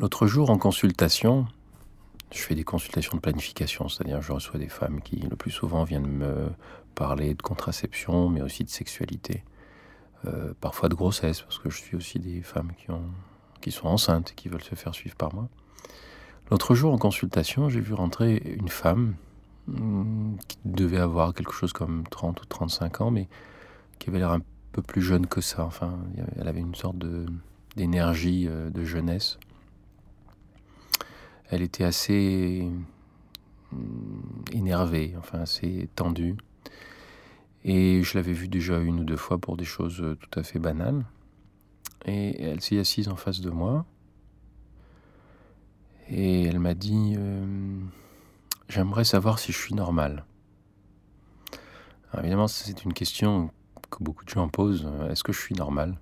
L'autre jour, en consultation, je fais des consultations de planification, c'est-à-dire je reçois des femmes qui, le plus souvent, viennent me parler de contraception, mais aussi de sexualité, euh, parfois de grossesse, parce que je suis aussi des femmes qui, ont, qui sont enceintes et qui veulent se faire suivre par moi. L'autre jour, en consultation, j'ai vu rentrer une femme hmm, qui devait avoir quelque chose comme 30 ou 35 ans, mais qui avait l'air un peu plus jeune que ça. Enfin, elle avait une sorte d'énergie euh, de jeunesse elle était assez hmm, énervée, enfin assez tendue. Et je l'avais vue déjà une ou deux fois pour des choses euh, tout à fait banales. Et elle s'est assise en face de moi. Et elle m'a dit euh, J'aimerais savoir si je suis normal. évidemment, c'est une question que beaucoup de gens posent Est-ce que je suis normal?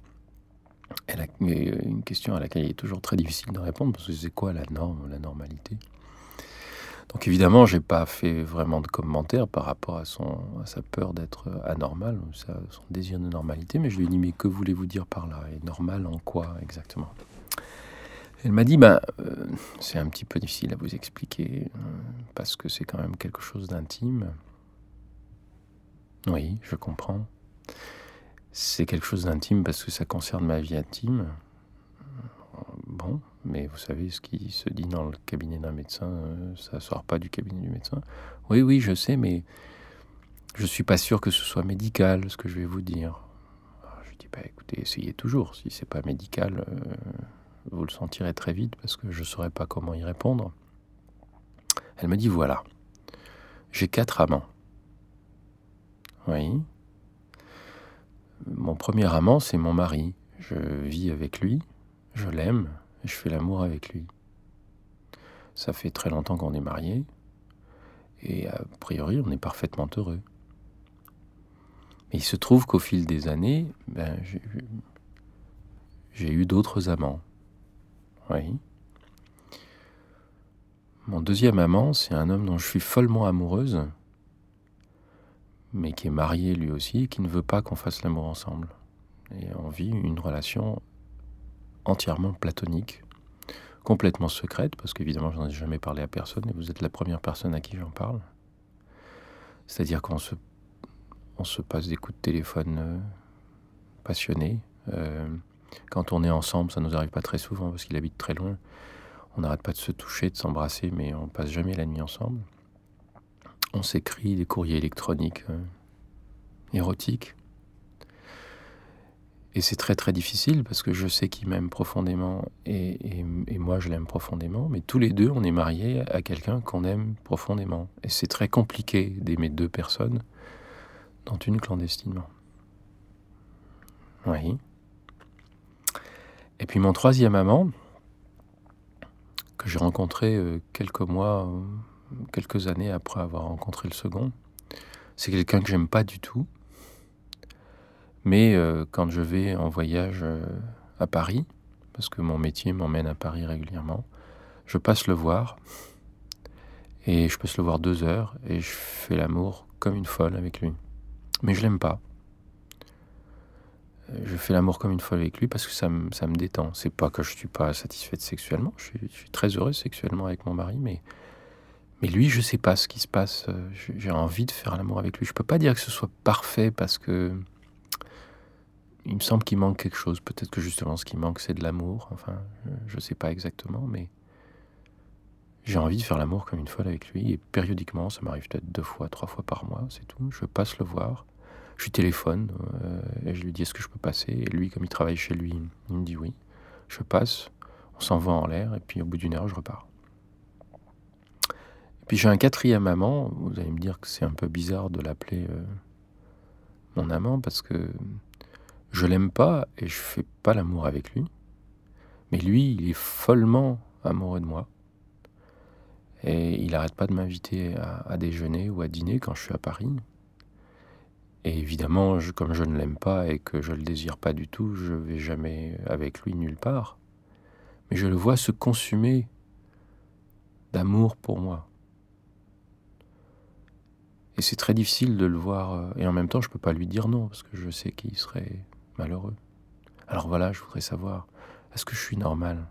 A une question à laquelle il est toujours très difficile de répondre parce que c'est quoi la norme, la normalité? Donc évidemment, j'ai pas fait vraiment de commentaires par rapport à, son, sa peur d'être anormal, ou son désir de normalité, mais je lui ai dit mais que voulez-vous dire par là? Et normal en quoi exactement? Elle m'a dit ben euh, c'est un petit peu difficile à vous expliquer euh, parce que c'est quand même quelque chose d'intime. Oui, je comprends c'est quelque chose d'intime parce que ça concerne ma vie intime. Bon, mais vous savez, ce qui se dit dans le cabinet d'un médecin, euh, ça ne sort pas du cabinet du médecin. Oui, oui, je sais, mais je ne suis pas sûr que ce soit médical, ce que je vais vous dire. je dis, bah, écoutez, essayez toujours. Si c'est pas médical, euh, vous le sentirez très vite parce que je ne saurais pas comment y répondre. Elle me dit, voilà, j'ai quatre amants. Oui, mon premier amant, c'est mon mari. Je vis avec lui, je l'aime, je fais l'amour avec lui. Ça fait très longtemps qu'on est mariés, et a priori, on est parfaitement heureux. Mais il se trouve qu'au fil des années, ben, j'ai eu d'autres amants. Oui. Mon deuxième amant, c'est un homme dont je suis follement amoureuse, mais qui est marié lui aussi et qui ne veut pas qu'on fasse l'amour ensemble. Et on vit une relation entièrement platonique, complètement secrète, parce qu'évidemment, je n'en ai jamais parlé à personne et vous êtes la première personne à qui j'en parle. C'est-à-dire qu'on se, on se passe des coups de téléphone euh, passionnés. Euh, quand on est ensemble, ça ne nous arrive pas très souvent parce qu'il habite très loin. On n'arrête pas de se toucher, de s'embrasser, mais on passe jamais la nuit ensemble on s'écrit des courriers électroniques euh, érotiques. Et c'est très très difficile parce que je sais qu'il m'aime profondément et, moi je l'aime profondément, mais tous les deux on est mariés à quelqu'un qu'on aime profondément. Et c'est très compliqué d'aimer deux personnes, dont une clandestinement. Oui. Et puis mon troisième amant, que j'ai rencontré euh, quelques mois euh, quelques années après avoir rencontré le second. C'est quelqu'un que j'aime pas du tout. Mais euh, quand je vais en voyage euh, à Paris, parce que mon métier m'emmène à Paris régulièrement, je passe le voir. Et je passe le voir deux heures et je fais l'amour comme une folle avec lui. Mais je l'aime pas. Je fais l'amour comme une folle avec lui parce que ça me, ça me détend. C'est pas que je suis pas satisfaite sexuellement. Je suis, je suis très heureuse sexuellement avec mon mari, mais mais lui, je sais pas ce qui se passe. Euh, j'ai envie de faire l'amour avec lui. Je peux pas dire que ce soit parfait parce que il me semble qu'il manque quelque chose. Peut-être que justement, ce qui manque, c'est de l'amour. Enfin, je sais pas exactement, mais j'ai envie de faire l'amour comme une folle avec lui. Et périodiquement, ça m'arrive peut-être deux fois, trois fois par mois, c'est tout. Je passe le voir. Je lui téléphone euh, et je lui dis est-ce que je peux passer? Et lui, comme il travaille chez lui, il me dit oui. Je passe, on s'envoie en l'air et puis au bout d'une heure, je repars. Puis j'ai un quatrième amant, vous allez me dire que c'est un peu bizarre de l'appeler euh, mon amant parce que je l'aime pas et je fais pas l'amour avec lui. Mais lui, il est follement amoureux de moi. Et il n'arrête pas de m'inviter à, déjeuner ou à dîner quand je suis à Paris. Et évidemment, comme je ne l'aime pas et que je le désire pas du tout, je vais jamais avec lui nulle part. Mais je le vois se consumer d'amour pour moi. Et c'est très difficile de le voir. Euh, et en même temps, je ne peux pas lui dire non, parce que je sais qu'il serait malheureux. Alors voilà, je voudrais savoir, est-ce que je suis normal?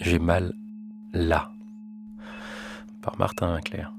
J'ai mal là, par Martin Leclerc.